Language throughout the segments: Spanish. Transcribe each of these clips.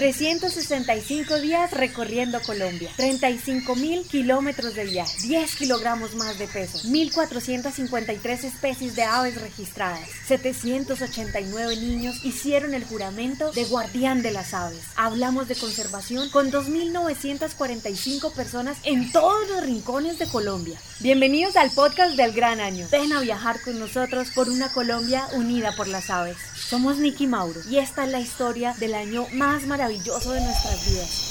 365 días recorriendo Colombia, 35 mil kilómetros de viaje, 10 kilogramos más de peso, 1.453 especies de aves registradas, 789 niños hicieron el juramento de guardián de las aves. Hablamos de conservación con 2.945 personas en todos los rincones de Colombia. Bienvenidos al podcast del Gran Año. Ven a viajar con nosotros por una Colombia unida por las aves. Somos Nicky Mauro y esta es la historia del año más maravilloso de nuestras vidas.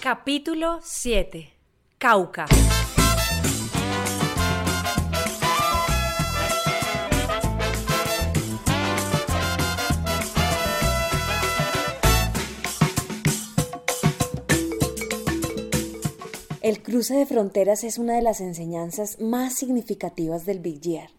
Capítulo 7. Cauca. El cruce de fronteras es una de las enseñanzas más significativas del Big Year.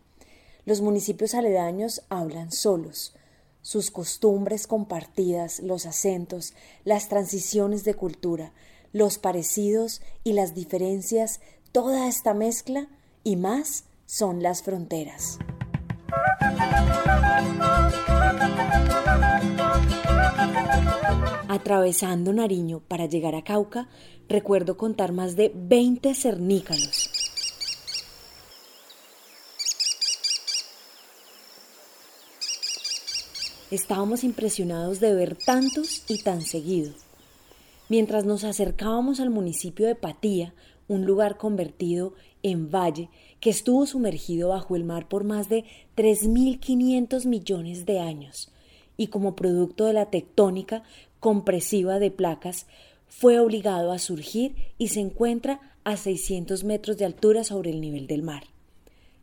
Los municipios aledaños hablan solos. Sus costumbres compartidas, los acentos, las transiciones de cultura, los parecidos y las diferencias, toda esta mezcla y más son las fronteras. Atravesando Nariño para llegar a Cauca, recuerdo contar más de 20 cernícalos. Estábamos impresionados de ver tantos y tan seguido. Mientras nos acercábamos al municipio de Patía, un lugar convertido en valle que estuvo sumergido bajo el mar por más de 3.500 millones de años y como producto de la tectónica compresiva de placas fue obligado a surgir y se encuentra a 600 metros de altura sobre el nivel del mar.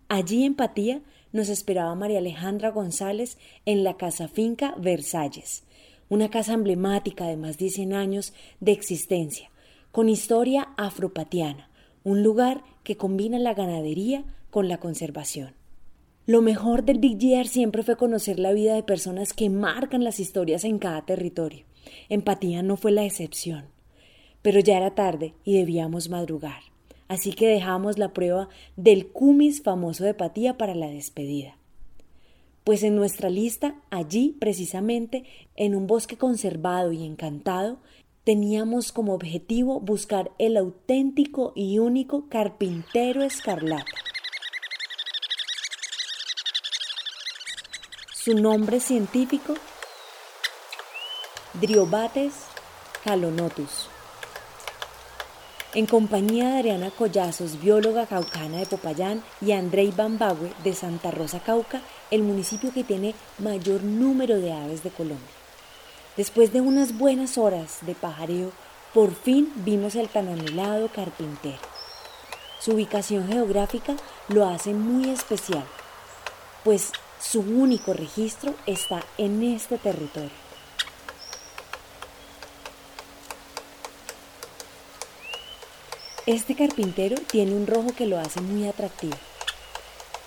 Allí en Patía nos esperaba María Alejandra González en la casa finca Versalles, una casa emblemática de más de 100 años de existencia, con historia afropatiana, un lugar que combina la ganadería con la conservación. Lo mejor del Big Year siempre fue conocer la vida de personas que marcan las historias en cada territorio. Empatía no fue la excepción. Pero ya era tarde y debíamos madrugar. Así que dejamos la prueba del cumis famoso de Patía para la despedida pues en nuestra lista, allí precisamente, en un bosque conservado y encantado, teníamos como objetivo buscar el auténtico y único carpintero escarlata. Su nombre científico, Driobates calonotus en compañía de Adriana Collazos, bióloga caucana de Popayán, y Andrei Bambagüe de Santa Rosa Cauca, el municipio que tiene mayor número de aves de Colombia. Después de unas buenas horas de pajareo, por fin vimos el tan carpintero. Su ubicación geográfica lo hace muy especial, pues su único registro está en este territorio. Este carpintero tiene un rojo que lo hace muy atractivo.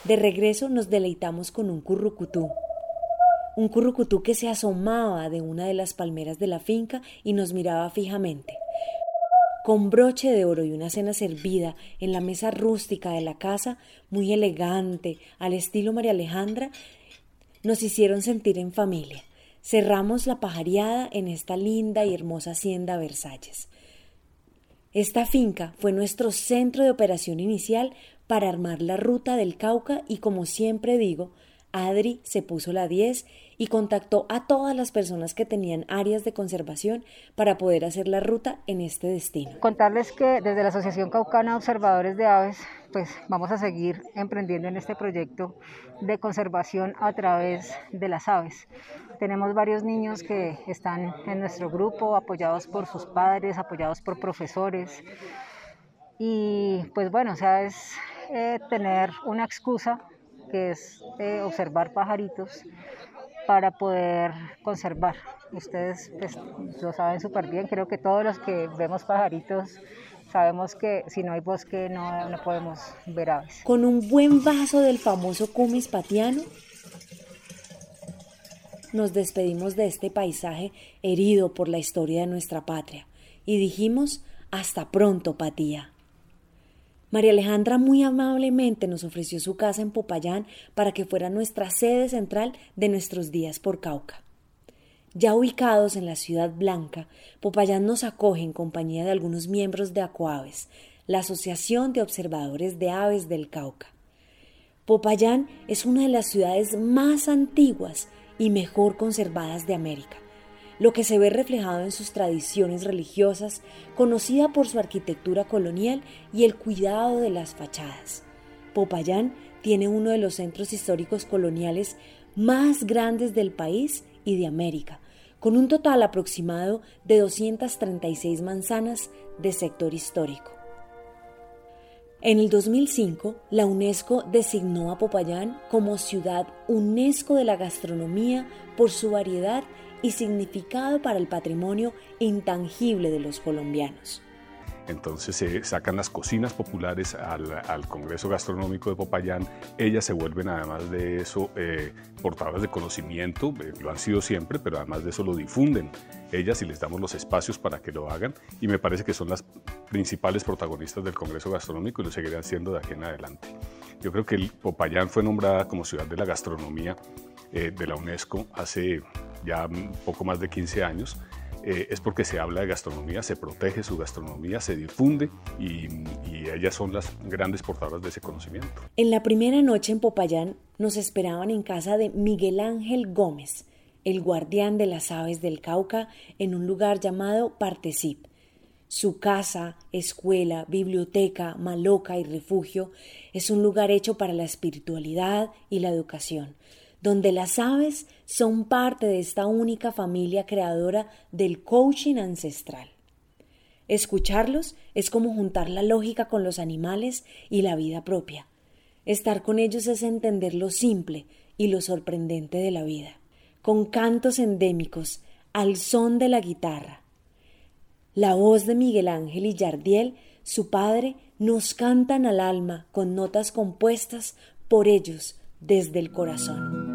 De regreso nos deleitamos con un currucutú. Un currucutú que se asomaba de una de las palmeras de la finca y nos miraba fijamente. Con broche de oro y una cena servida en la mesa rústica de la casa, muy elegante, al estilo María Alejandra, nos hicieron sentir en familia. Cerramos la pajareada en esta linda y hermosa hacienda Versalles. Esta finca fue nuestro centro de operación inicial para armar la ruta del Cauca y como siempre digo, Adri se puso la 10 y contactó a todas las personas que tenían áreas de conservación para poder hacer la ruta en este destino. Contarles que desde la Asociación Caucana Observadores de Aves, pues vamos a seguir emprendiendo en este proyecto de conservación a través de las aves. Tenemos varios niños que están en nuestro grupo, apoyados por sus padres, apoyados por profesores. Y pues bueno, o sea, es eh, tener una excusa que es eh, observar pajaritos para poder conservar. Ustedes pues, lo saben súper bien, creo que todos los que vemos pajaritos sabemos que si no hay bosque no, no podemos ver aves. Con un buen vaso del famoso cumis patiano, nos despedimos de este paisaje herido por la historia de nuestra patria y dijimos hasta pronto, Patía. María Alejandra muy amablemente nos ofreció su casa en Popayán para que fuera nuestra sede central de nuestros días por Cauca. Ya ubicados en la Ciudad Blanca, Popayán nos acoge en compañía de algunos miembros de Acoaves, la Asociación de Observadores de Aves del Cauca. Popayán es una de las ciudades más antiguas y mejor conservadas de América, lo que se ve reflejado en sus tradiciones religiosas, conocida por su arquitectura colonial y el cuidado de las fachadas. Popayán tiene uno de los centros históricos coloniales más grandes del país y de América, con un total aproximado de 236 manzanas de sector histórico. En el 2005, la UNESCO designó a Popayán como ciudad UNESCO de la gastronomía por su variedad y significado para el patrimonio intangible de los colombianos. Entonces se sacan las cocinas populares al, Congreso Gastronómico de Popayán. Ellas se vuelven, además de eso, eh, portadoras de conocimiento, eh, lo han sido siempre, pero además de eso lo difunden ellas y les damos los espacios para que lo hagan. Y me parece que son las principales protagonistas del Congreso Gastronómico y lo seguirán siendo de aquí en adelante. Yo creo que Popayán fue nombrada como ciudad de la gastronomía eh, de la UNESCO hace ya poco más de 15 años eh, es porque se habla de gastronomía, se protege su gastronomía, se difunde y, ellas son las grandes portadoras de ese conocimiento. En la primera noche en Popayán nos esperaban en casa de Miguel Ángel Gómez, el guardián de las aves del Cauca, en un lugar llamado Partecip. Su casa, escuela, biblioteca, maloca y refugio es un lugar hecho para la espiritualidad y la educación donde las aves son parte de esta única familia creadora del coaching ancestral. Escucharlos es como juntar la lógica con los animales y la vida propia. Estar con ellos es entender lo simple y lo sorprendente de la vida, con cantos endémicos, al son de la guitarra. La voz de Miguel Ángel y Yardiel, su padre, nos cantan al alma con notas compuestas por ellos desde el corazón.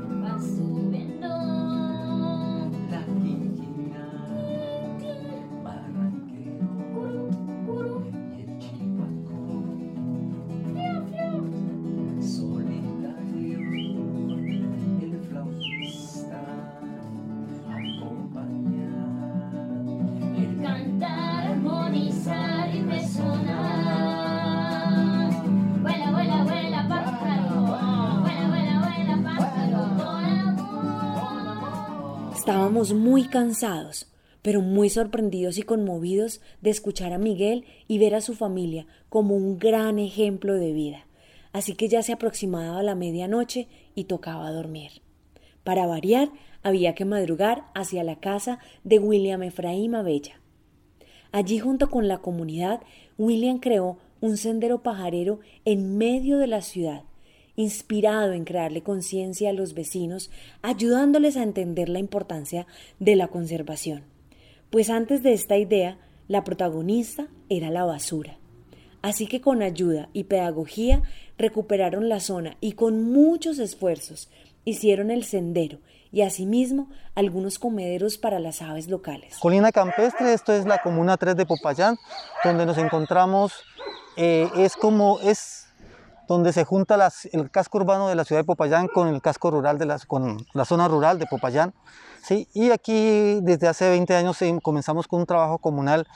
Muy cansados, pero muy sorprendidos y conmovidos de escuchar a Miguel y ver a su familia como un gran ejemplo de vida. Así que ya se aproximaba la medianoche y tocaba dormir. Para variar, había que madrugar hacia la casa de William Efraín Abella. Allí junto con la comunidad, William creó un sendero pajarero en medio de la ciudad inspirado en crearle conciencia a los vecinos, ayudándoles a entender la importancia de la conservación. Pues antes de esta idea, la protagonista era la basura. Así que con ayuda y pedagogía recuperaron la zona y con muchos esfuerzos hicieron el sendero y asimismo algunos comederos para las aves locales. Colina Campestre, esto es la comuna 3 de Popayán, donde nos encontramos, eh, es como, es donde se junta el casco urbano de la ciudad de Popayán con el casco rural de la, con la zona rural de Popayán. ¿sí? Y aquí desde hace 20 años comenzamos con un trabajo comunal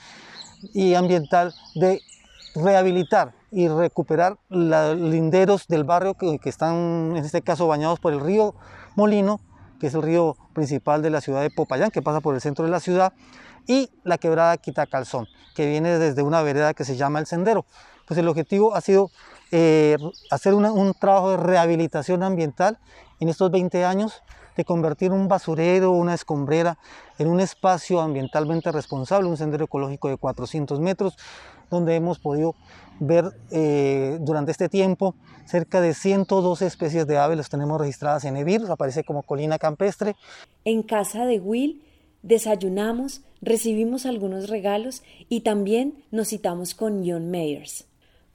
y ambiental de rehabilitar y recuperar los linderos del barrio que, que, están en este caso bañados por el río Molino, que es el río principal de la ciudad de Popayán, que pasa por el centro de la ciudad, y la quebrada Quitacalzón, que viene desde una vereda que se llama El Sendero. Pues el objetivo ha sido eh, hacer un trabajo de rehabilitación ambiental en estos 20 años, de convertir un basurero, una escombrera, en un espacio ambientalmente responsable, un sendero ecológico de 400 metros, donde hemos podido ver eh, durante este tiempo cerca de 112 especies de aves, las tenemos registradas en EBIR, aparece como colina campestre. En casa de Will Desayunamos, recibimos algunos regalos y también nos citamos con John Mayers.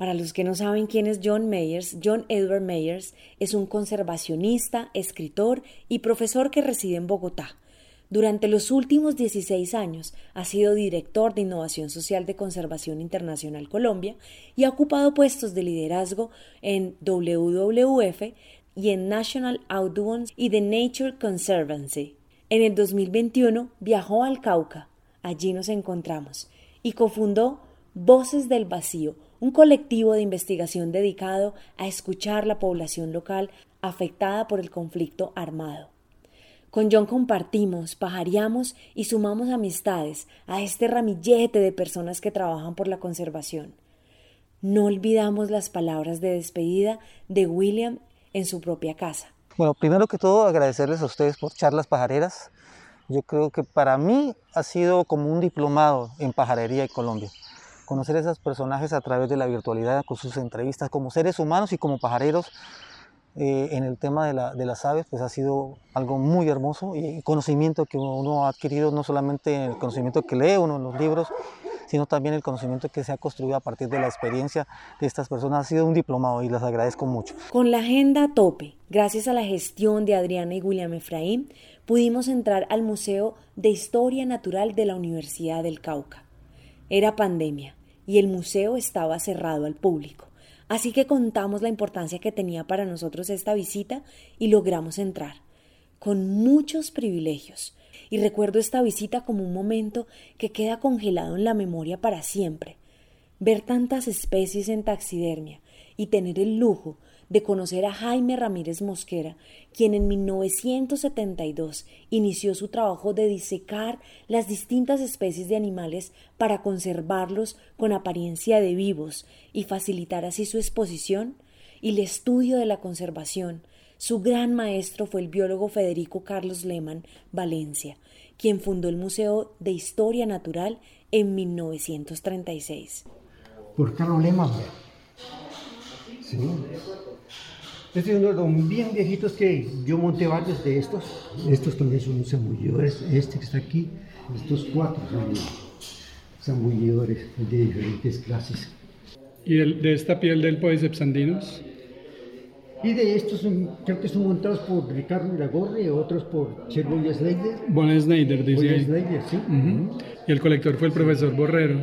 Para los que no saben quién es John Mayers, John Edward Mayers es un conservacionista, escritor y profesor que reside en Bogotá. Durante los últimos 16 años ha sido director de Innovación Social de Conservación Internacional Colombia y ha ocupado puestos de liderazgo en WWF y en National Audubon y The Nature Conservancy. En el 2021 viajó al Cauca, allí nos encontramos, y cofundó Voces del Vacío, un colectivo de investigación dedicado a escuchar la población local afectada por el conflicto armado. Con John compartimos, pajareamos y sumamos amistades a este ramillete de personas que trabajan por la conservación. No olvidamos las palabras de despedida de William en su propia casa. Bueno, primero que todo agradecerles a ustedes por charlas pajareras. Yo creo que para mí ha sido como un diplomado en pajarería en Colombia conocer a esos personajes a través de la virtualidad, con sus entrevistas como seres humanos y como pajareros eh, en el tema de, la, de, las aves, pues ha sido algo muy hermoso y conocimiento que uno ha adquirido, no solamente el conocimiento que lee uno en los libros, sino también el conocimiento que se ha construido a partir de la experiencia de estas personas. Ha sido un diplomado y les agradezco mucho. Con la agenda a tope, gracias a la gestión de Adriana y William Efraín, pudimos entrar al Museo de Historia Natural de la Universidad del Cauca. Era pandemia y el museo estaba cerrado al público. Así que contamos la importancia que tenía para nosotros esta visita y logramos entrar, con muchos privilegios. Y recuerdo esta visita como un momento que queda congelado en la memoria para siempre. Ver tantas especies en taxidermia y tener el lujo de conocer a Jaime Ramírez Mosquera, quien en 1972 inició su trabajo de disecar las distintas especies de animales para conservarlos con apariencia de vivos y facilitar así su exposición y el estudio de la conservación. Su gran maestro fue el biólogo Federico Carlos Lehmann Valencia, quien fundó el Museo de Historia Natural en 1936. Por Carlos Lehmann. Sí. Este es uno de los bien viejitos que yo monté varios de estos. Estos también son zambullidores. Este que está aquí, estos cuatro son zambullidores de diferentes clases. ¿Y de esta piel del Podiceps andinus? Y de estos creo que son montados por Ricardo Iragorri, otros por Sherwood Snyder. Bon Snyder, dice ahí. Snyder, sí. Y el colector fue el profesor Borrero.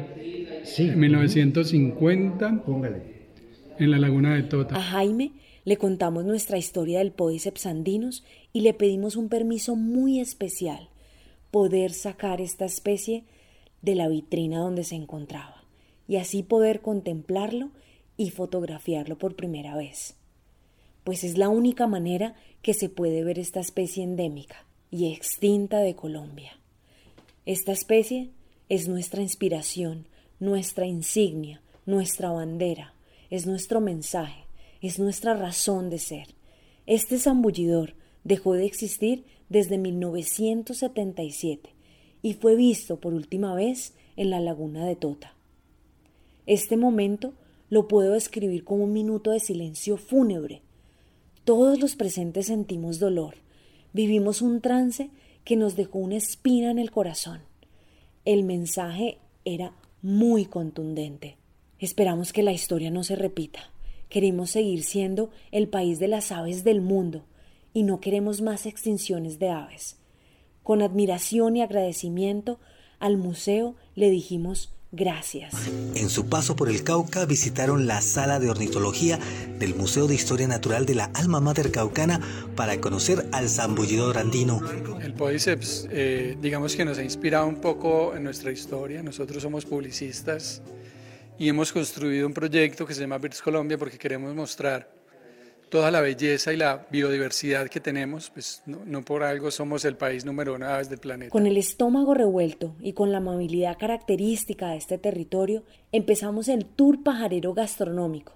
Sí. En 1950. Póngale. En la laguna de Tota. A Jaime le contamos nuestra historia del Podiceps andinus y le pedimos un permiso muy especial, poder sacar esta especie de la vitrina donde se encontraba y así poder contemplarlo y fotografiarlo por primera vez. Pues es la única manera que se puede ver esta especie endémica y extinta de Colombia. Esta especie es nuestra inspiración, nuestra insignia, nuestra bandera, es nuestro mensaje, es nuestra razón de ser. Este zambullidor dejó de existir desde 1977 y fue visto por última vez en la laguna de Tota. Este momento lo puedo describir como un minuto de silencio fúnebre. Todos los presentes sentimos dolor, vivimos un trance que nos dejó una espina en el corazón. El mensaje era muy contundente. Esperamos que la historia no se repita. Queremos seguir siendo el país de las aves del mundo y no queremos más extinciones de aves. Con admiración y agradecimiento al museo le dijimos gracias. En su paso por el Cauca visitaron la sala de ornitología del Museo de Historia Natural de la Alma Mater Caucana para conocer al zambullidor andino. El Podiceps, eh, digamos que nos ha inspirado un poco en nuestra historia. Nosotros somos publicistas y hemos construido un proyecto que se llama Birds Colombia porque queremos mostrar toda la belleza y la biodiversidad que tenemos, pues no, por algo somos el país número uno del planeta. Con el estómago revuelto y con la amabilidad característica de este territorio, empezamos el tour pajarero gastronómico,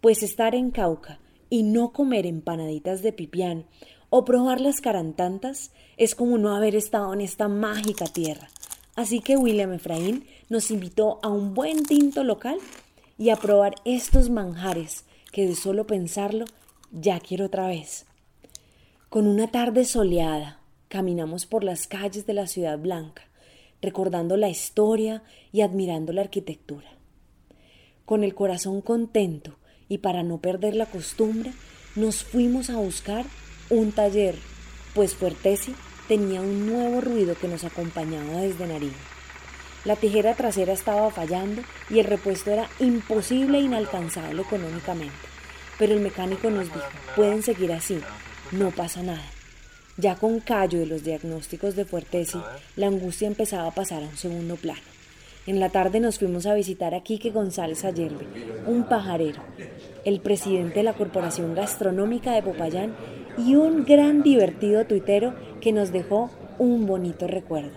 pues estar en Cauca y no comer empanaditas de pipián o probar las carantantas es como no haber estado en esta mágica tierra. Así que William Efraín nos invitó a un buen tinto local y a probar estos manjares que de solo pensarlo ya quiero otra vez. Con una tarde soleada, caminamos por las calles de la ciudad blanca, recordando la historia y admirando la arquitectura. Con el corazón contento y para no perder la costumbre, nos fuimos a buscar un taller, pues Fuertesi tenía un nuevo ruido que nos acompañaba desde Nariño. La tijera trasera estaba fallando y el repuesto era imposible e inalcanzable económicamente. Pero el mecánico nos dijo, pueden seguir así, no pasa nada. Ya con callo de los diagnósticos de Fuertesi, la angustia empezaba a pasar a un segundo plano. En la tarde nos fuimos a visitar a Quique González Ayerbe, un pajarero, el presidente de la Corporación Gastronómica de Popayán y un gran divertido tuitero que nos dejó un bonito recuerdo.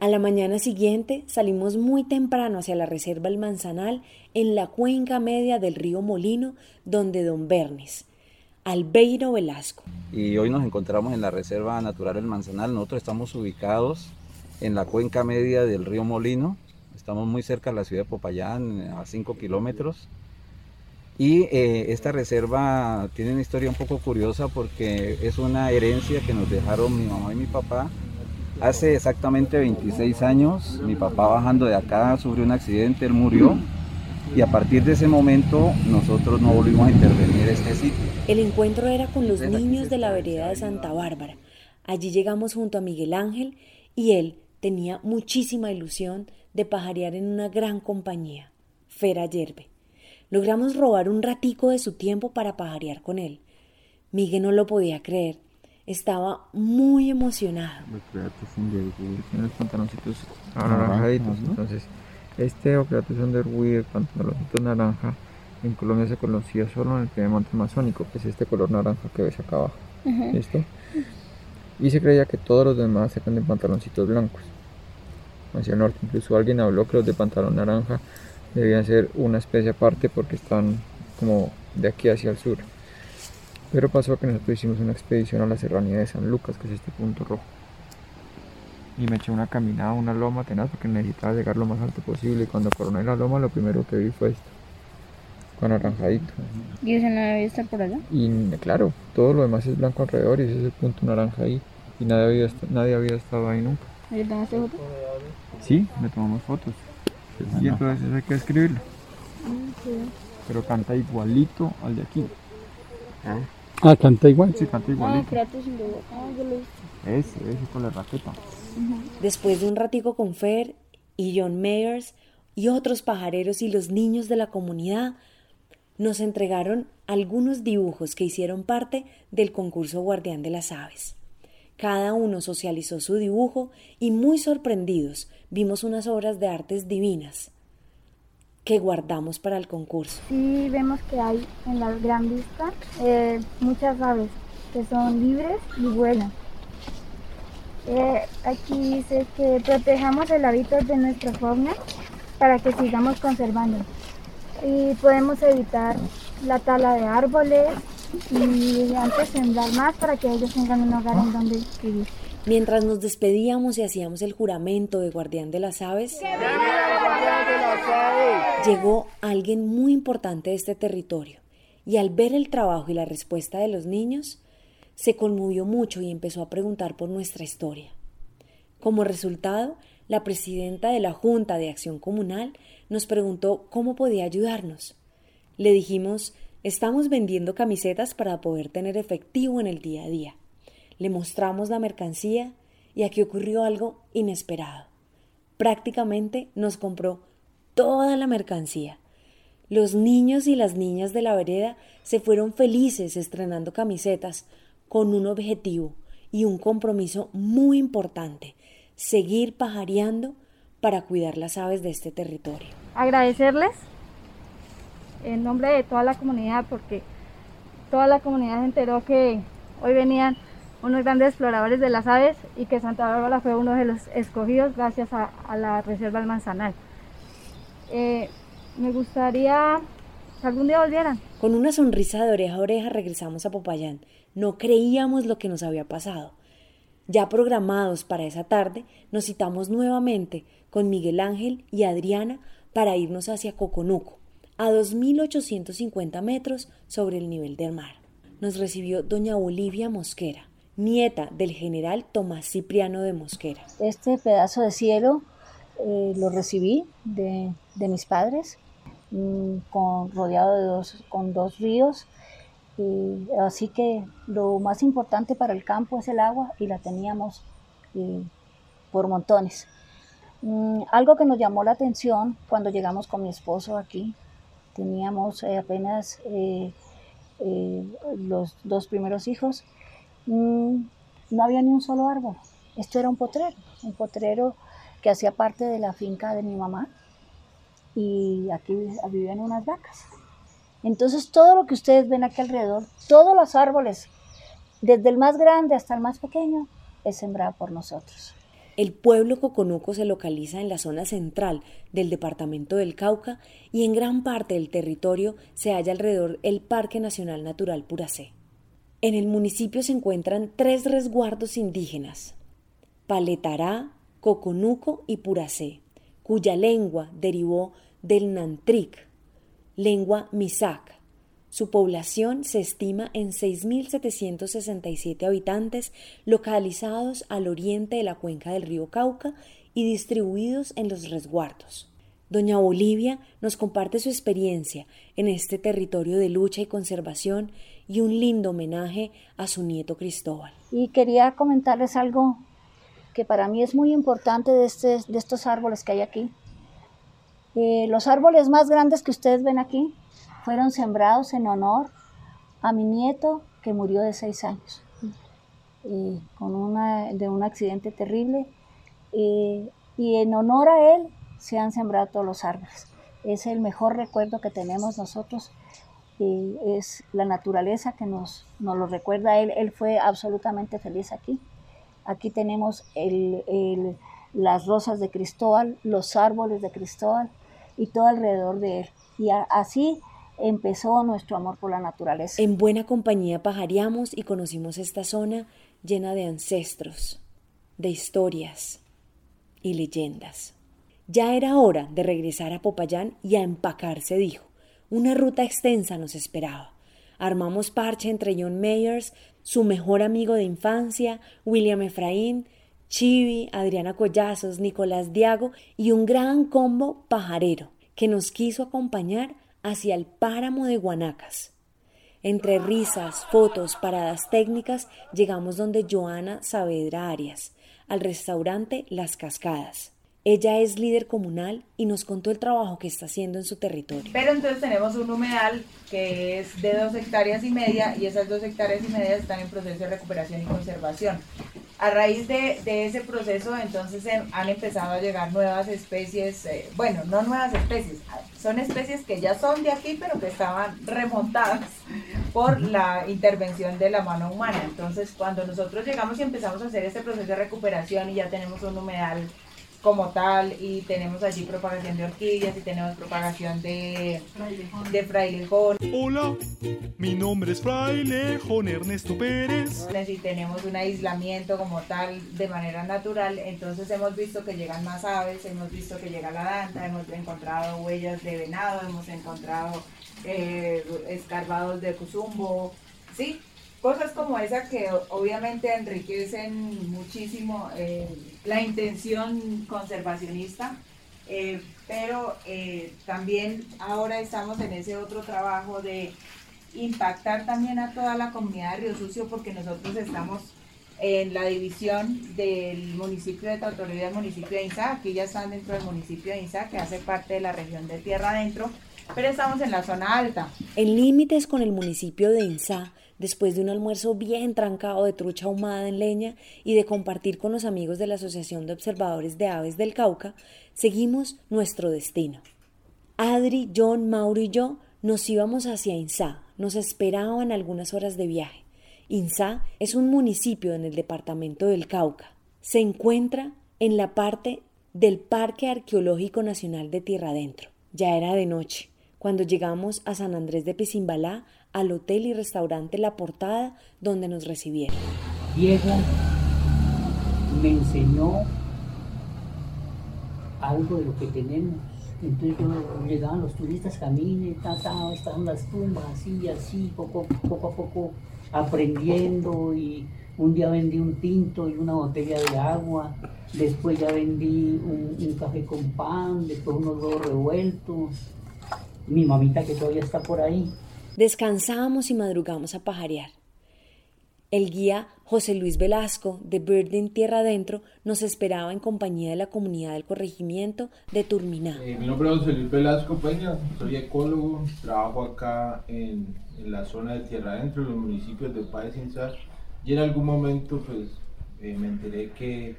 A la mañana siguiente salimos muy temprano hacia la reserva El Manzanal en la cuenca media del río Molino, donde don Bernes, Albeiro Velasco. Y hoy nos encontramos en la Reserva Natural El Manzanal. Nosotros estamos ubicados en la cuenca media del río Molino, Estamos muy cerca de la ciudad de Popayán, a 5 kilómetros. Y eh, esta reserva tiene una historia un poco curiosa porque es una herencia que nos dejaron mi mamá y mi papá. Hace exactamente 26 años, mi papá bajando de acá sufrió un accidente, él murió. Y a partir de ese momento nosotros no volvimos a intervenir este sitio. El encuentro era con los niños de la vereda de Santa Bárbara. Allí llegamos junto a Miguel Ángel y él tenía muchísima ilusión de pajarear en una gran compañía, Fera Yerbe. Logramos robar un ratico de su tiempo para pajarear con él. Miguel no lo podía creer. Estaba muy emocionado. Los pantaloncitos anaranjaditos. Entonces, este Ocreatus Underwear, pantaloncito naranja, en Colombia se conocía solo en el primer monte amazónico, que es este color naranja que ves acá abajo. ¿Listo? Y se creía que todos los demás eran de pantaloncitos blancos hacia el norte. Incluso alguien habló que los de pantalón naranja debían ser una especie aparte porque están como de aquí hacia el sur. Pero pasó que nosotros hicimos una expedición a la serranía de San Lucas, que es este punto rojo. Y me eché una caminada, una loma tenaz, porque necesitaba llegar lo más alto posible. Y cuando coroné la loma, lo primero que vi fue esto, con naranjadito. ¿Y ese no debía estar por allá? Y claro, todo lo demás es blanco alrededor y ese es el punto naranja ahí. Y nadie había, nadie había estado ahí nunca. ¿Y tomaste foto? Sí, me tomamos fotos. Y entonces hay que escribirlo. Pero canta igualito al de aquí. Ah, canta igual. Sí, canta Ah, igualito. Ah, yo lo hice. Ese, ese con la raqueta. Después de un ratico con Fer y John Mayers y otros pajareros y los niños de la comunidad, nos entregaron algunos dibujos que hicieron parte del concurso Guardián de las Aves. Cada uno socializó su dibujo y muy sorprendidos vimos unas obras de artes divinas que guardamos para el concurso. Sí, vemos que hay en la gran vista eh, muchas aves que son libres y vuelan. Eh, aquí dice que protejamos el hábitat de nuestra fauna para que sigamos conservando. Y podemos evitar la tala de árboles y antes sembrar más para que ellos tengan un hogar en donde vivir. Mientras nos despedíamos y hacíamos el juramento de guardián de las aves, llegó alguien muy importante de este territorio y al ver el trabajo y la respuesta de los niños, se conmovió mucho y empezó a preguntar por nuestra historia. Como resultado, la presidenta de la Junta de Acción Comunal nos preguntó cómo podía ayudarnos. Le dijimos, estamos vendiendo camisetas para poder tener efectivo en el día a día. Le mostramos la mercancía y aquí ocurrió algo inesperado. Prácticamente nos compró toda la mercancía. Los niños y las niñas de la vereda se fueron felices estrenando camisetas con un objetivo y un compromiso muy importante, seguir pajareando para cuidar las aves de este territorio. Agradecerles en nombre de toda la comunidad porque toda la comunidad se enteró que hoy venían unos grandes exploradores de las aves y que Santa Bárbara fue uno de los escogidos gracias a, la Reserva del Manzanal. Eh, me gustaría que algún día volvieran. Con una sonrisa de oreja a oreja regresamos a Popayán. No creíamos lo que nos había pasado. Ya programados para esa tarde, nos citamos nuevamente con Miguel Ángel y Adriana para irnos hacia Coconuco, a 2.850 metros sobre el nivel del mar. Nos recibió doña Olivia Mosquera, nieta del general Tomás Cipriano de Mosquera. Este pedazo de cielo eh, lo recibí de, mis padres, mm, rodeado de dos, con dos ríos. Y así que lo más importante para el campo es el agua y la teníamos por montones. Mm, algo que nos llamó la atención cuando llegamos con mi esposo aquí, teníamos eh, apenas los dos primeros hijos, mm, no había ni un solo árbol. Esto era un potrero, un potrero que hacía parte de la finca de mi mamá y aquí viven unas vacas. Entonces todo lo que ustedes ven aquí alrededor, todos los árboles, desde el más grande hasta el más pequeño, es sembrado por nosotros. El pueblo Coconuco se localiza en la zona central del departamento del Cauca y en gran parte del territorio se halla alrededor el Parque Nacional Natural Puracé. En el municipio se encuentran tres resguardos indígenas, Paletará, Coconuco y Puracé, cuya lengua derivó del Nantric, lengua Misak. Su población se estima en 6.767 habitantes localizados al oriente de la cuenca del río Cauca y distribuidos en los resguardos. Doña Bolivia nos comparte su experiencia en este territorio de lucha y conservación y un lindo homenaje a su nieto Cristóbal. Y quería comentarles algo que para mí es muy importante de, este, de estos árboles que hay aquí. Eh, los árboles más grandes que ustedes ven aquí fueron sembrados en honor a mi nieto que murió de seis años, eh, con una, de un accidente terrible. Eh, y en honor a él se han sembrado todos los árboles. Es el mejor recuerdo que tenemos nosotros. es la naturaleza que nos, nos lo recuerda. Él, él fue absolutamente feliz aquí. Aquí tenemos las rosas de Cristóbal, los árboles de Cristóbal y todo alrededor de él. Y así empezó nuestro amor por la naturaleza. En buena compañía pajareamos y conocimos esta zona llena de ancestros, de historias y leyendas. Ya era hora de regresar a Popayán y a empacarse, dijo. Una ruta extensa nos esperaba. Armamos parche entre John Mayers, su mejor amigo de infancia, William Efraín, Chivi, Adriana Collazos, Nicolás Diago y un gran combo pajarero que nos quiso acompañar hacia el páramo de Guanacas. Entre risas, fotos, paradas técnicas, llegamos donde Joana Saavedra Arias, al restaurante Las Cascadas. Ella es líder comunal y nos contó el trabajo que está haciendo en su territorio. Pero entonces tenemos un humedal que es de dos hectáreas y media y esas dos hectáreas y media están en proceso de recuperación y conservación. A raíz de, ese proceso entonces han empezado a llegar nuevas especies, eh, bueno, no nuevas especies, son especies que ya son de aquí pero que estaban remontadas por la intervención de la mano humana. Entonces cuando nosotros llegamos y empezamos a hacer este proceso de recuperación y ya tenemos un humedal como tal y tenemos allí propagación de orquídeas y tenemos propagación de, de frailejón. Hola, mi nombre es frailejón Ernesto Pérez. Y tenemos un aislamiento como tal de manera natural, entonces hemos visto que llegan más aves, hemos visto que llega la danta, hemos encontrado huellas de venado, hemos encontrado eh, escarbados de cuzumbo, ¿sí? Cosas como esa que obviamente enriquecen muchísimo eh, la intención conservacionista, eh, pero eh, también ahora estamos en ese otro trabajo de impactar también a toda la comunidad de Río Sucio porque nosotros estamos en la división del municipio de Tautorí del municipio de Insa, aquí ya están dentro del municipio de Insa, que hace parte de la región de Tierra Adentro, pero estamos en la zona alta. En límites con el municipio de Insa, después de un almuerzo bien trancado de trucha ahumada en leña y de compartir con los amigos de la Asociación de Observadores de Aves del Cauca, seguimos nuestro destino. Adri, John, Mauro y yo nos íbamos hacia Insá, nos esperaban algunas horas de viaje. Insá es un municipio en el departamento del Cauca. Se encuentra en la parte del Parque Arqueológico Nacional de Tierra Adentro. Ya era de noche cuando llegamos a San Andrés de Pisimbalá al hotel y restaurante La Portada donde nos recibieron. Diego me enseñó algo de lo que tenemos Entonces yo, llegaban los turistas, caminen, ta, ta, estaban las tumbas, así, así, poco, a poco aprendiendo y un día vendí un tinto y una botella de agua, después ya vendí un, café con pan, después unos huevos revueltos, mi mamita que todavía está por ahí. Descansamos y madrugamos a pajarear. El guía José Luis Velasco, de Birding Tierra Adentro, nos esperaba en compañía de la comunidad del corregimiento de Turminá. Eh, mi nombre es José Luis Velasco Peña, soy ecólogo, trabajo acá en, la zona de Tierra Adentro, en los municipios de Páez y en algún momento pues eh, me enteré que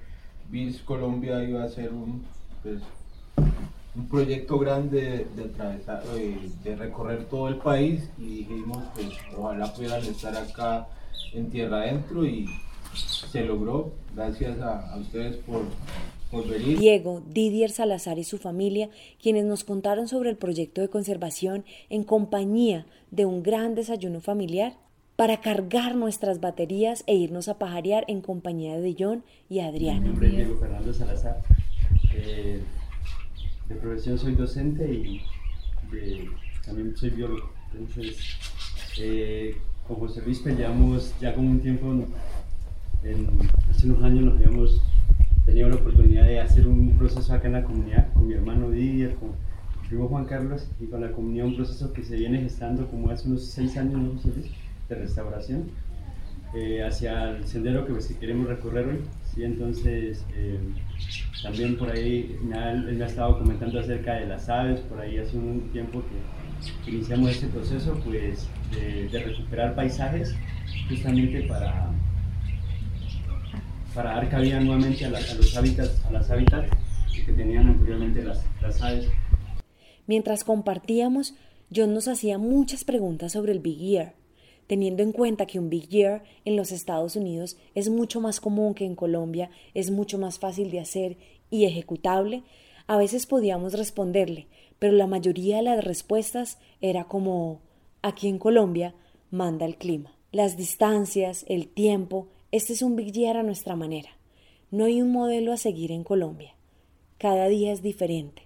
BIS Colombia iba a hacer un, pues, un proyecto grande de, atravesar, eh, de recorrer todo el país y dijimos pues ojalá pudieran estar acá en tierra adentro y se logró, gracias a, ustedes por, por venir. Diego, Didier Salazar y su familia, quienes nos contaron sobre el proyecto de conservación en compañía de un gran desayuno familiar para cargar nuestras baterías e irnos a pajarear en compañía de John y Adrián. Mi nombre es Diego Fernando Salazar. Eh, de profesión soy docente y también soy biólogo. Entonces, eh, con José Luis peleamos ya como un tiempo, hace unos años nos habíamos tenido la oportunidad de hacer un proceso acá en la comunidad con mi hermano Didier, con mi primo Juan Carlos y con la comunidad, un proceso que se viene gestando como hace unos seis años, ¿no, de restauración eh, hacia el sendero que, pues, queremos recorrer hoy. ¿Sí? Entonces, eh, también por ahí me ha, me ha estado comentando acerca de las aves, por ahí hace un tiempo que iniciamos este proceso pues, de, recuperar paisajes justamente para, para dar cabida nuevamente a, los hábitats, a las hábitats que tenían anteriormente las, las aves. Mientras compartíamos, John nos hacía muchas preguntas sobre el Big Ear, teniendo en cuenta que un Big Year en los Estados Unidos es mucho más común que en Colombia, es mucho más fácil de hacer y ejecutable, a veces podíamos responderle, pero la mayoría de las respuestas era como aquí en Colombia manda el clima. Las distancias, el tiempo, este es un Big Year a nuestra manera. No hay un modelo a seguir en Colombia. Cada día es diferente.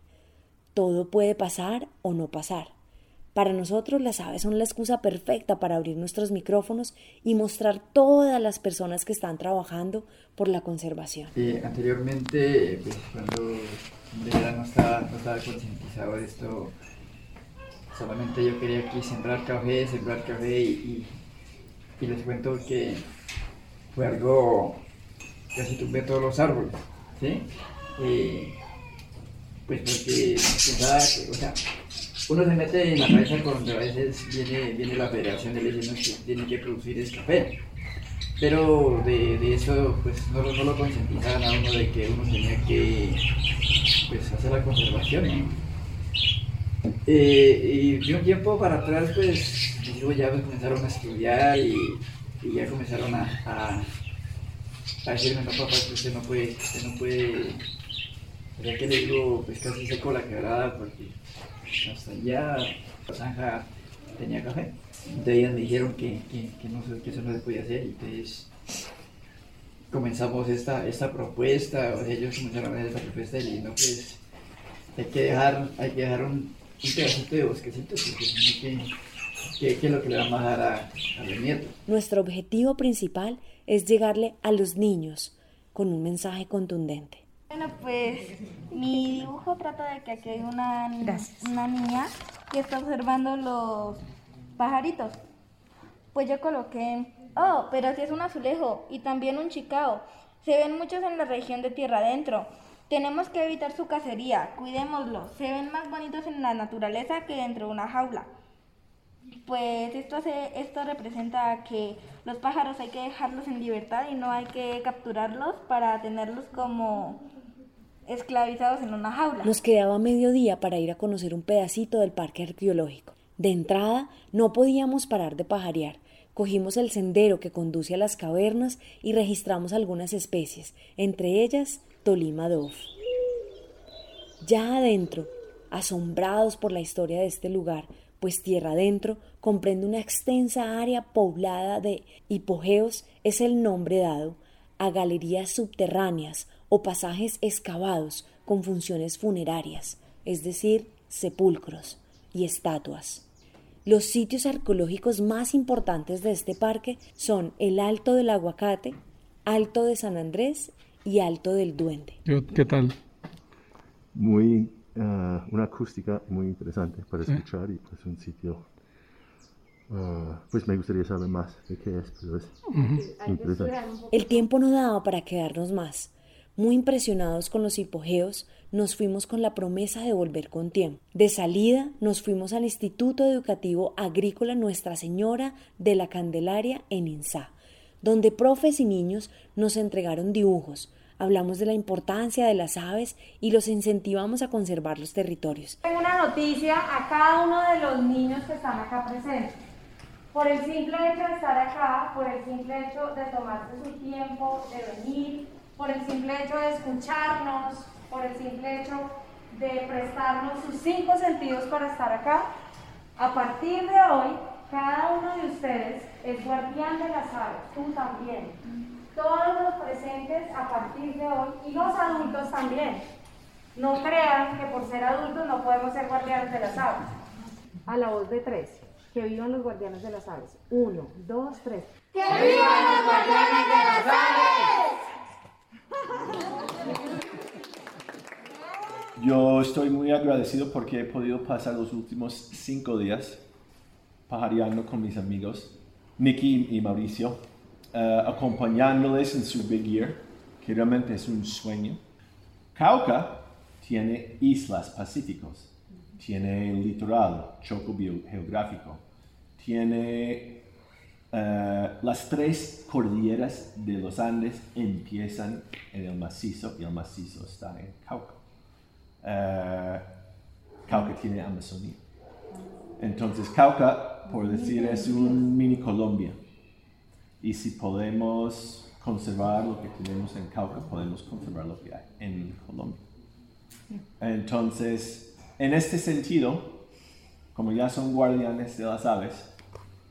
Todo puede pasar o no pasar. Para nosotros las aves son la excusa perfecta para abrir nuestros micrófonos y mostrar todas las personas que están trabajando por la conservación. Eh, anteriormente, pues, cuando de no estaba, no estaba concientizado de esto, solamente yo quería aquí sembrar café, sembrar café y, les cuento que fue algo, casi tumbé todos los árboles, ¿sí? Eh, pues porque pensaba o sea, uno se mete en la cabeza cuando a veces viene, viene la federación de leyes que tiene que producir es café. Pero de, eso pues no, no, lo concientizaban a uno de que uno tenía que pues, hacer la conservación. Eh, y un tiempo para atrás pues digo, ya comenzaron a estudiar y, ya comenzaron a, a, a decirme, no papá, que usted no puede, usted no puede, ya que le digo, pues casi seco la quebrada porque hasta allá la zanja tenía café. Entonces ellas me dijeron que, que, no, que eso no se podía hacer entonces comenzamos esta, esta propuesta, o ellos comenzaron a hacer esta propuesta y no, pues hay que dejar, hay que dejar un, un de bosquecito porque si no, ¿qué, es lo que le vamos a dar a, a los nietos? Nuestro objetivo principal es llegarle a los niños con un mensaje contundente. Bueno, pues mi dibujo trata de que aquí hay una, una niña que está observando los pajaritos. Pues yo coloqué, oh, pero así es un azulejo y también un chicao. Se ven muchos en la región de tierra adentro. Tenemos que evitar su cacería, cuidémoslos. Se ven más bonitos en la naturaleza que dentro de una jaula. Pues esto, hace, esto representa que los pájaros hay que dejarlos en libertad y no hay que capturarlos para tenerlos como esclavizados en una jaula. Nos quedaba medio día para ir a conocer un pedacito del parque arqueológico. De entrada, no podíamos parar de pajarear. Cogimos el sendero que conduce a las cavernas y registramos algunas especies, entre ellas Tolima Dove. Ya adentro, asombrados por la historia de este lugar, pues tierra adentro comprende una extensa área poblada de hipogeos, es el nombre dado a galerías subterráneas o pasajes excavados con funciones funerarias, es decir, sepulcros y estatuas. Los sitios arqueológicos más importantes de este parque son el Alto del Aguacate, Alto de San Andrés y Alto del Duende. ¿Qué tal? Muy, ah, una acústica muy interesante para escuchar y pues un sitio, ah, pues me gustaría saber más de qué es, pero es interesante. El tiempo no daba para quedarnos más. Muy impresionados con los hipogeos, nos fuimos con la promesa de volver con tiempo. De salida, nos fuimos al Instituto Educativo Agrícola Nuestra Señora de la Candelaria en Insá, donde profes y niños nos entregaron dibujos, hablamos de la importancia de las aves y los incentivamos a conservar los territorios. Tengo una noticia a cada uno de los niños que están acá presentes. Por el simple hecho de estar acá, por el simple hecho de tomarse su tiempo, de venir, por el simple hecho de escucharnos, por el simple hecho de prestarnos sus cinco sentidos para estar acá, a partir de hoy, cada uno de ustedes es guardián de las aves, tú también. Todos los presentes a partir de hoy y los adultos también. No crean que por ser adultos no podemos ser guardianes de las aves. A la voz de tres. Que vivan los guardianes de las aves. Uno, dos, tres. ¡Que vivan los guardianes de las aves! Yo estoy muy agradecido porque he podido pasar los últimos cinco días pajareando con mis amigos, Nicky y Mauricio, eh, acompañándoles en su Big Year, que realmente es un sueño. Cauca tiene islas pacíficos, tiene litoral, choco geográfico, tiene eh, las tres cordilleras de los Andes empiezan en el macizo y el macizo está en Cauca. Uh, Cauca tiene Amazonía. Entonces Cauca, por decir, es un mini Colombia. Y si podemos conservar lo que tenemos en Cauca, podemos conservar lo que hay en Colombia. Entonces, en este sentido, como ya son guardianes de las aves,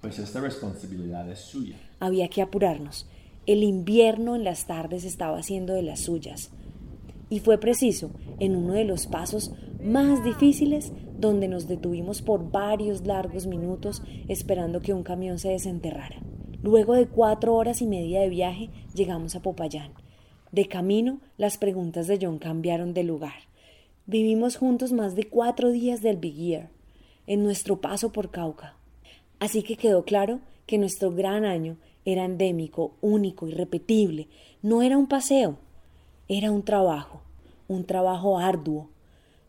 pues esta responsabilidad es suya. Había que apurarnos. El invierno en las tardes estaba haciendo de las suyas. Y fue preciso, en uno de los pasos más difíciles, donde nos detuvimos por varios largos minutos esperando que un camión se desenterrara. Luego de cuatro horas y media de viaje, llegamos a Popayán. De camino, las preguntas de John cambiaron de lugar. Vivimos juntos más de cuatro días del Big Year, en nuestro paso por Cauca. Así que quedó claro que nuestro gran año era endémico, único, irrepetible. No era un paseo, era un trabajo, un trabajo arduo.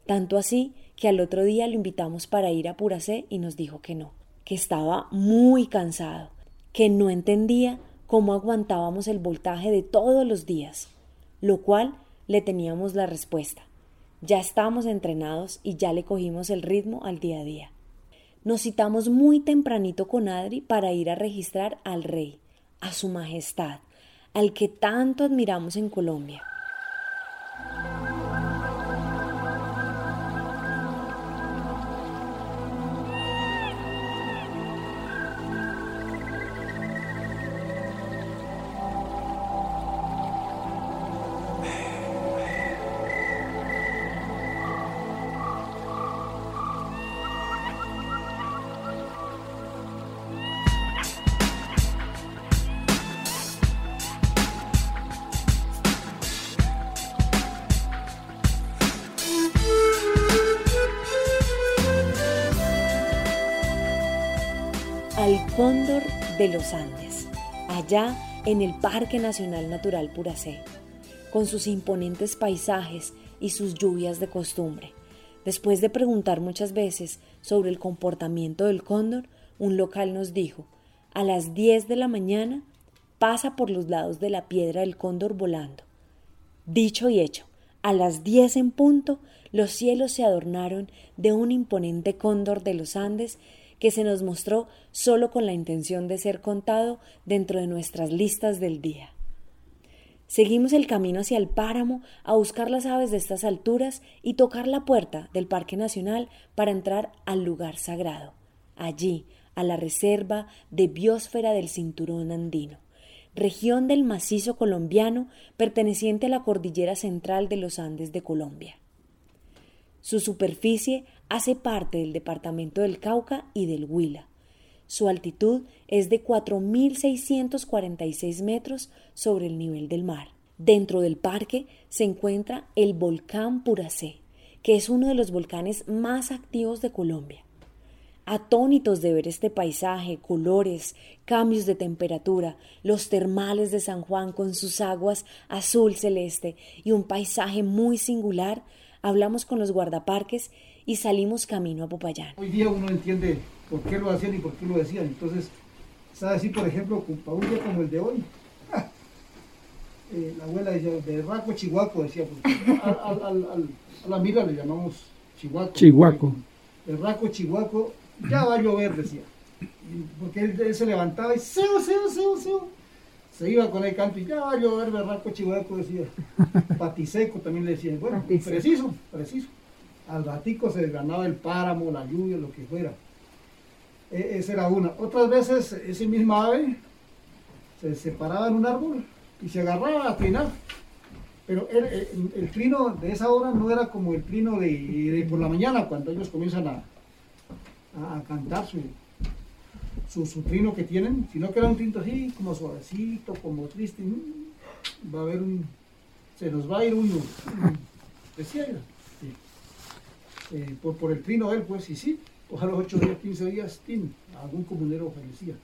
Tanto así que al otro día lo invitamos para ir a Puracé y nos dijo que no, que estaba muy cansado, que no entendía cómo aguantábamos el voltaje de todos los días, lo cual le teníamos la respuesta. Ya estamos entrenados y ya le cogimos el ritmo al día a día. Nos citamos muy tempranito con Adri para ir a registrar al rey, a su majestad, al que tanto admiramos en Colombia. De los Andes, allá en el Parque Nacional Natural Puracé, con sus imponentes paisajes y sus lluvias de costumbre. Después de preguntar muchas veces sobre el comportamiento del cóndor, un local nos dijo, a las 10 de la mañana pasa por los lados de la piedra del cóndor volando. Dicho y hecho, a las 10 en punto, los cielos se adornaron de un imponente cóndor de los Andes que se nos mostró solo con la intención de ser contado dentro de nuestras listas del día. Seguimos el camino hacia el páramo a buscar las aves de estas alturas y tocar la puerta del Parque Nacional para entrar al lugar sagrado, allí, a la reserva de biosfera del Cinturón Andino, región del macizo colombiano perteneciente a la cordillera central de los Andes de Colombia. Su superficie hace parte del departamento del Cauca y del Huila. Su altitud es de 4.646 metros sobre el nivel del mar. Dentro del parque se encuentra el volcán Puracé, que es uno de los volcanes más activos de Colombia. Atónitos de ver este paisaje, colores, cambios de temperatura, los termales de San Juan con sus aguas azul celeste y un paisaje muy singular, hablamos con los guardaparques y salimos camino a Popayán. Hoy día uno entiende por qué lo hacían y por qué lo decían. Entonces, ¿sabes así, por ejemplo, con un día como el de hoy? Eh, la abuela decía, de Raco Chihuaco, decía, porque a la mira le llamamos Chihuaco. Chihuaco. De Raco Chihuaco ya va a llover, decía. Porque él, se levantaba y seo, seo, seo, seo. Se iba con el canto y ya va a llover, berraco chihuaco, decía. Patiseco también le decía. Bueno, preciso, preciso. Al ratico se ganaba el páramo, la lluvia, lo que fuera. E, esa era una. Otras veces ese mismo ave se separaba en un árbol y se agarraba a trinar. Pero el, trino de esa hora no era como el trino de por la mañana, cuando ellos comienzan a, a, cantar su, su, trino que tienen, sino que era un trino así, como suavecito, como triste. Va a haber un. Se nos va a ir uno. Decía eh, por, por el trino él, pues, y sí, a los 8 días, 15 días, algún comunero fallecía.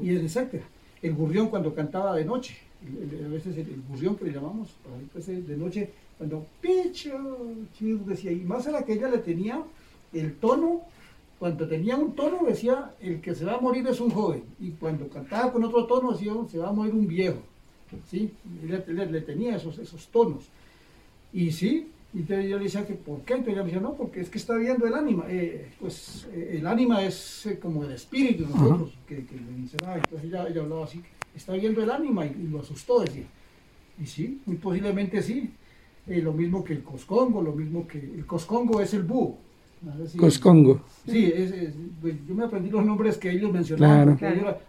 Y etcétera. El gurrión cuando cantaba de noche, a veces el, gurrión que le llamamos, pues, de noche, cuando picho, decía, y más a la que ella le tenía el tono cuando tenía un tono decía, el que se va a morir es un joven. Y cuando cantaba con otro tono decía, se va a morir un viejo. ¿Sí? Le, tenía esos, esos tonos. Y sí, y yo le decía que, ¿por qué? Entonces ella me decía, no, porque es que está viendo el ánima. Eh, pues eh, el ánima es eh, como el espíritu de nosotros, que, que, le dicen, ah, entonces ella, ella, hablaba así, está viendo el ánima y, lo asustó, decía. Y sí, muy posiblemente sí. lo mismo que el coscongo, lo mismo que el coscongo es el búho. Coscongo. Sí, pues, yo me aprendí los nombres que ellos mencionaban.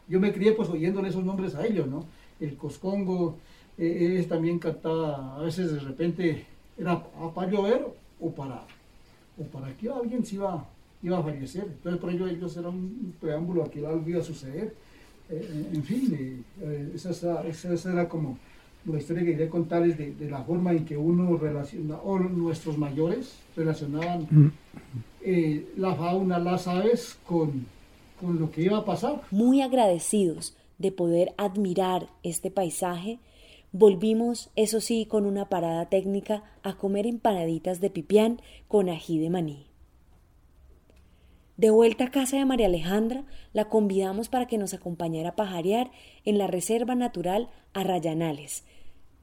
Yo, me crié pues oyéndole esos nombres a ellos, ¿no? El Coscongo, es también cantaba, a veces de repente era para llover o para, o para que alguien se iba, iba a fallecer. Entonces por ello ellos era un preámbulo a que algo iba a suceder. Eh, en fin, eh, esa, esa, era como la historia que quería contarles de, de, la forma en que uno relaciona, o nuestros mayores relacionaban mm. eh, la fauna, las aves con, con lo que iba a pasar. Muy agradecidos de poder admirar este paisaje, volvimos, eso sí, con una parada técnica a comer empanaditas de pipián con ají de maní. De vuelta a casa de María Alejandra, la convidamos para que nos acompañara a pajarear en la Reserva Natural Arrayanales,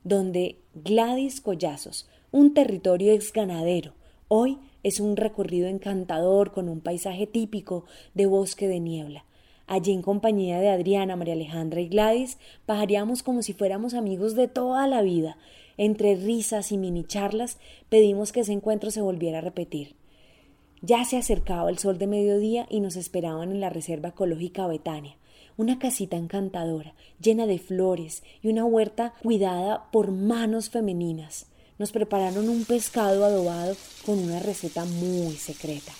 donde Gladys Collazos, un territorio ex ganadero, hoy es un recorrido encantador con un paisaje típico de bosque de niebla. Allí en compañía de Adriana, María Alejandra y Gladys, pajareamos como si fuéramos amigos de toda la vida. Entre risas y mini charlas pedimos que ese encuentro se volviera a repetir. Ya se acercaba el sol de mediodía y nos esperaban en la Reserva Ecológica Betania, una casita encantadora, llena de flores y una huerta cuidada por manos femeninas. Nos prepararon un pescado adobado con una receta muy secreta.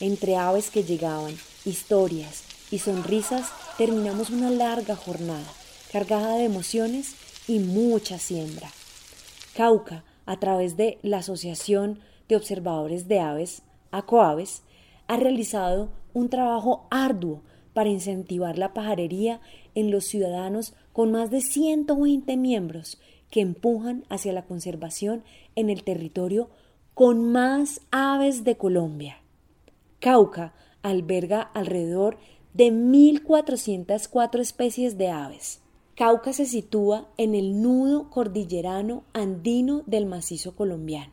Entre aves que llegaban, historias y sonrisas, terminamos una larga jornada, cargada de emociones y mucha siembra. Cauca, a través de la Asociación de Observadores de Aves, ACOAVES, ha realizado un trabajo arduo para incentivar la pajarería en los ciudadanos con más de 120 miembros que empujan hacia la conservación en el territorio con más aves de Colombia. Cauca alberga alrededor de 1.404 especies de aves. Cauca se sitúa en el nudo cordillerano andino del macizo colombiano.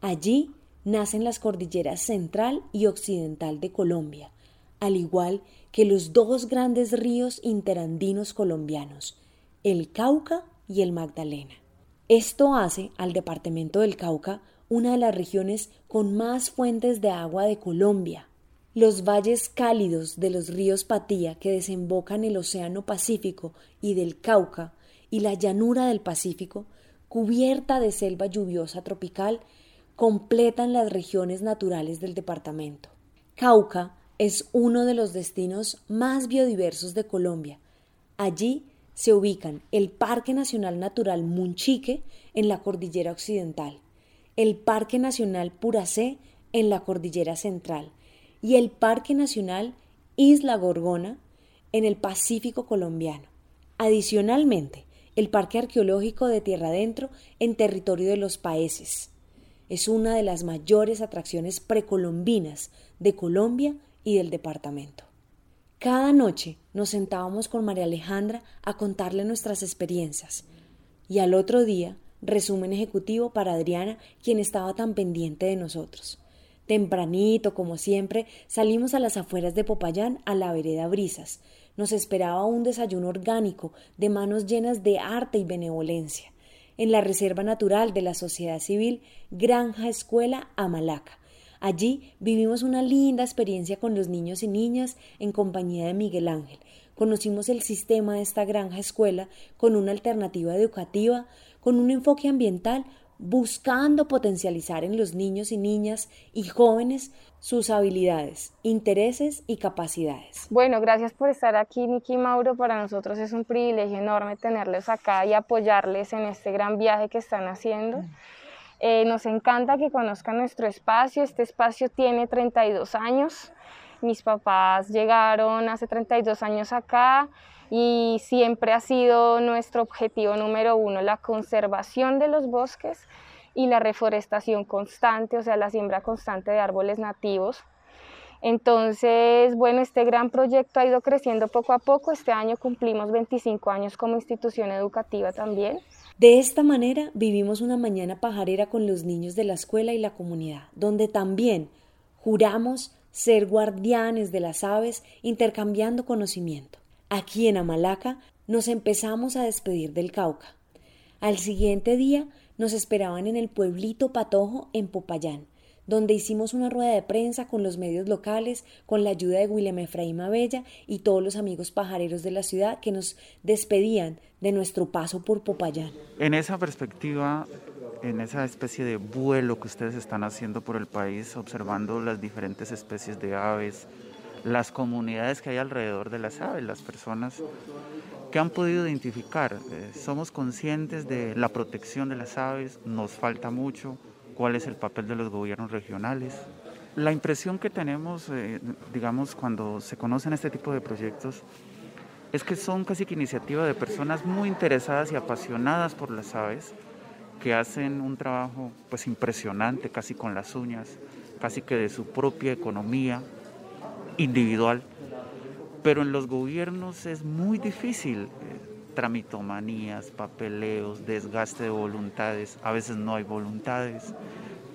Allí nacen las cordilleras central y occidental de Colombia, al igual que los dos grandes ríos interandinos colombianos, el Cauca y el Magdalena. Esto hace al departamento del Cauca una de las regiones con más fuentes de agua de Colombia. Los valles cálidos de los ríos Patía que desembocan el Océano Pacífico y del Cauca y la llanura del Pacífico, cubierta de selva lluviosa tropical, completan las regiones naturales del departamento. Cauca es uno de los destinos más biodiversos de Colombia. Allí se ubican el Parque Nacional Natural Munchique en la Cordillera Occidental, el Parque Nacional Puracé en la Cordillera Central y el Parque Nacional Isla Gorgona en el Pacífico colombiano. Adicionalmente, el Parque Arqueológico de Tierra Adentro en territorio de los países. Es una de las mayores atracciones precolombinas de Colombia y del departamento. Cada noche nos sentábamos con María Alejandra a contarle nuestras experiencias y al otro día resumen ejecutivo para Adriana, quien estaba tan pendiente de nosotros. Tempranito, como siempre, salimos a las afueras de Popayán a la vereda Brisas. Nos esperaba un desayuno orgánico de manos llenas de arte y benevolencia. En la Reserva Natural de la Sociedad Civil, Granja Escuela Amalaca, Allí vivimos una linda experiencia con los niños y niñas en compañía de Miguel Ángel. Conocimos el sistema de esta granja escuela con una alternativa educativa, con un enfoque ambiental, buscando potencializar en los niños y niñas y jóvenes sus habilidades, intereses y capacidades. Bueno, gracias por estar aquí, Niki y Mauro. Para nosotros es un privilegio enorme tenerles acá y apoyarles en este gran viaje que están haciendo. Eh, nos encanta que conozcan nuestro espacio. Este espacio tiene 32 años. Mis papás llegaron hace 32 años acá y siempre ha sido nuestro objetivo número uno la conservación de los bosques y la reforestación constante, o sea, la siembra constante de árboles nativos. Entonces, bueno, este gran proyecto ha ido creciendo poco a poco. Este año cumplimos 25 años como institución educativa también. De esta manera vivimos una mañana pajarera con los niños de la escuela y la comunidad, donde también juramos ser guardianes de las aves intercambiando conocimiento. Aquí en Amalaca nos empezamos a despedir del Cauca. Al siguiente día nos esperaban en el pueblito Patojo en Popayán, donde hicimos una rueda de prensa con los medios locales, con la ayuda de William Efraín Abella y todos los amigos pajareros de la ciudad que nos despedían de nuestro paso por Popayán. En esa perspectiva, en esa especie de vuelo que ustedes están haciendo por el país, observando las diferentes especies de aves, las comunidades que hay alrededor de las aves, las personas que han podido identificar, eh, somos conscientes de la protección de las aves, nos falta mucho, cuál es el papel de los gobiernos regionales. La impresión que tenemos, eh, digamos, cuando se conocen este tipo de proyectos, es que son casi que iniciativa de personas muy interesadas y apasionadas por las aves, que hacen un trabajo pues impresionante, casi con las uñas, casi que de su propia economía individual. Pero en los gobiernos es muy difícil, eh, tramitomanías, papeleos, desgaste de voluntades, a veces no hay voluntades.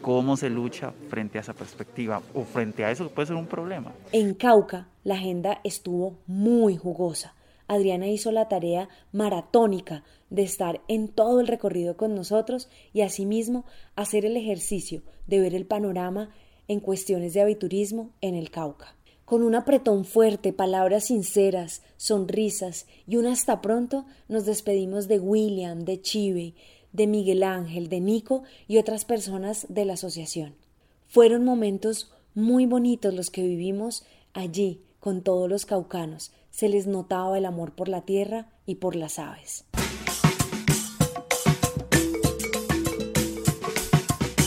¿Cómo se lucha frente a esa perspectiva o frente a eso puede ser un problema? En Cauca, la agenda estuvo muy jugosa. Adriana hizo la tarea maratónica de estar en todo el recorrido con nosotros y asimismo hacer el ejercicio de ver el panorama en cuestiones de aviturismo en el Cauca. Con un apretón fuerte, palabras sinceras, sonrisas y un hasta pronto, nos despedimos de William, de Chive, de Miguel Ángel, de Nico y otras personas de la asociación. Fueron momentos muy bonitos los que vivimos allí con todos los caucanos. Se les notaba el amor por la tierra y por las aves.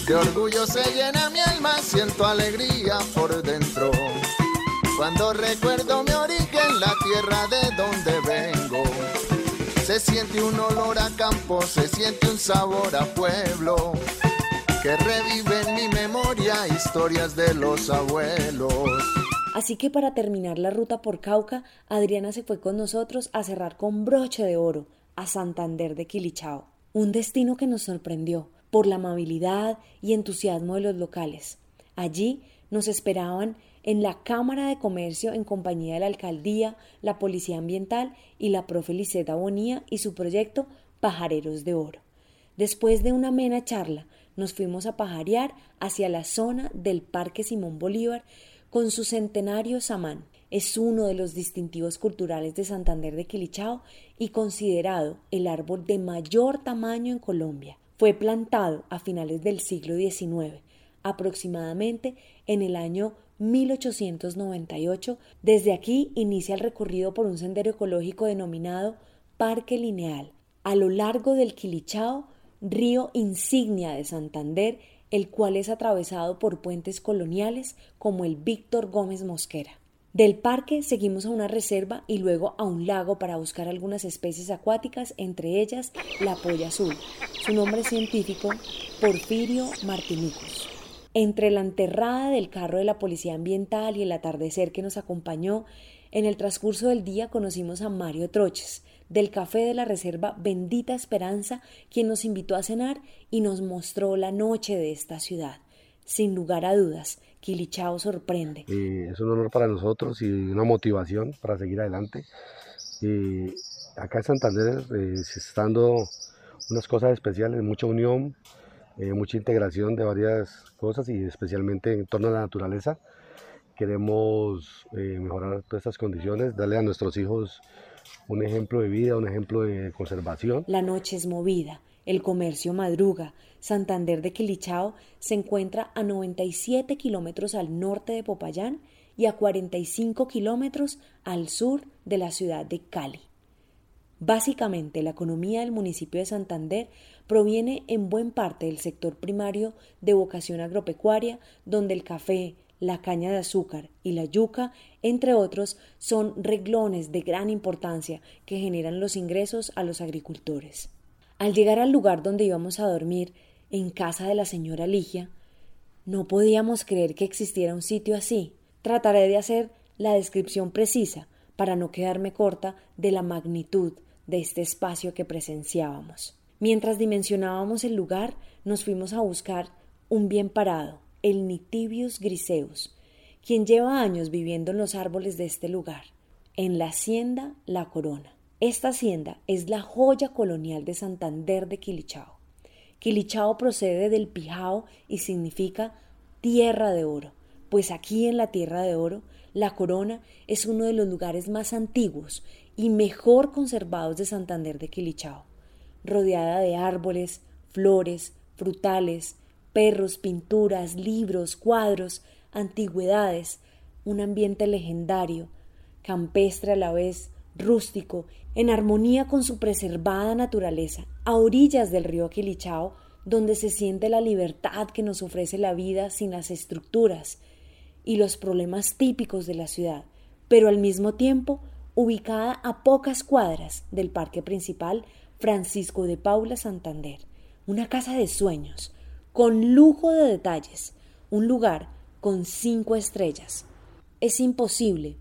De orgullo se llena mi alma, siento alegría por dentro. Cuando recuerdo mi origen, la tierra de donde vengo, se siente un olor a campo, se siente un sabor a pueblo, que revive en mi memoria historias de los abuelos. Así que para terminar la ruta por Cauca, Adriana se fue con nosotros a cerrar con broche de oro a Santander de Quilichao, un destino que nos sorprendió por la amabilidad y entusiasmo de los locales. Allí nos esperaban en la Cámara de Comercio en compañía de la Alcaldía, la Policía Ambiental y la profe Liseta Bonía y su proyecto Pajareros de Oro. Después de una amena charla, nos fuimos a pajarear hacia la zona del Parque Simón Bolívar con su centenario samán. Es uno de los distintivos culturales de Santander de Quilichao y considerado el árbol de mayor tamaño en Colombia. Fue plantado a finales del siglo XIX aproximadamente en el año 1898. Desde aquí inicia el recorrido por un sendero ecológico denominado Parque Lineal, a lo largo del Quilichao, río insignia de Santander, el cual es atravesado por puentes coloniales como el Víctor Gómez Mosquera. Del parque seguimos a una reserva y luego a un lago para buscar algunas especies acuáticas, entre ellas la polla azul. Su nombre científico, Porfirio martinicus. Entre la enterrada del carro de la policía ambiental y el atardecer que nos acompañó, en el transcurso del día conocimos a Mario Troches, del café de la reserva Bendita Esperanza, quien nos invitó a cenar y nos mostró la noche de esta ciudad. Sin lugar a dudas, Quilichao sorprende. es un honor para nosotros y una motivación para seguir adelante. acá en Santander eh, se dando unas cosas especiales, mucha unión, eh, mucha integración de varias cosas y especialmente en torno a la naturaleza. Queremos eh, mejorar todas estas condiciones, darle a nuestros hijos un ejemplo de vida, un ejemplo de conservación. La noche es movida, el comercio madruga. Santander de Quilichao se encuentra a 97 kilómetros al norte de Popayán y a 45 kilómetros al sur de la ciudad de Cali. Básicamente, la economía del municipio de Santander proviene en buen parte del sector primario de vocación agropecuaria, donde el café, la caña de azúcar y la yuca, entre otros, son reglones de gran importancia que generan los ingresos a los agricultores. Al llegar al lugar donde íbamos a dormir, en casa de la señora Ligia, no podíamos creer que existiera un sitio así. Trataré de hacer la descripción precisa para no quedarme corta de la magnitud de este espacio que presenciábamos. Mientras dimensionábamos el lugar, nos fuimos a buscar un bien parado, el Nitibius griseus, quien lleva años viviendo en los árboles de este lugar, en la hacienda La Corona. Esta hacienda es la joya colonial de Santander de Quilichao. Quilichao procede del Pijao y significa tierra de oro, pues aquí en la tierra de oro, la corona es uno de los lugares más antiguos y mejor conservados de Santander de Quilichao, rodeada de árboles, flores, frutales, perros, pinturas, libros, cuadros, antigüedades, un ambiente legendario, campestre a la vez, rústico, en armonía con su preservada naturaleza, a orillas del río Quilichao, donde se siente la libertad que nos ofrece la vida sin las estructuras y los problemas típicos de la ciudad, pero al mismo tiempo ubicada a pocas cuadras del parque principal Francisco de Paula Santander, una casa de sueños, con lujo de detalles, un lugar con cinco estrellas. Es imposible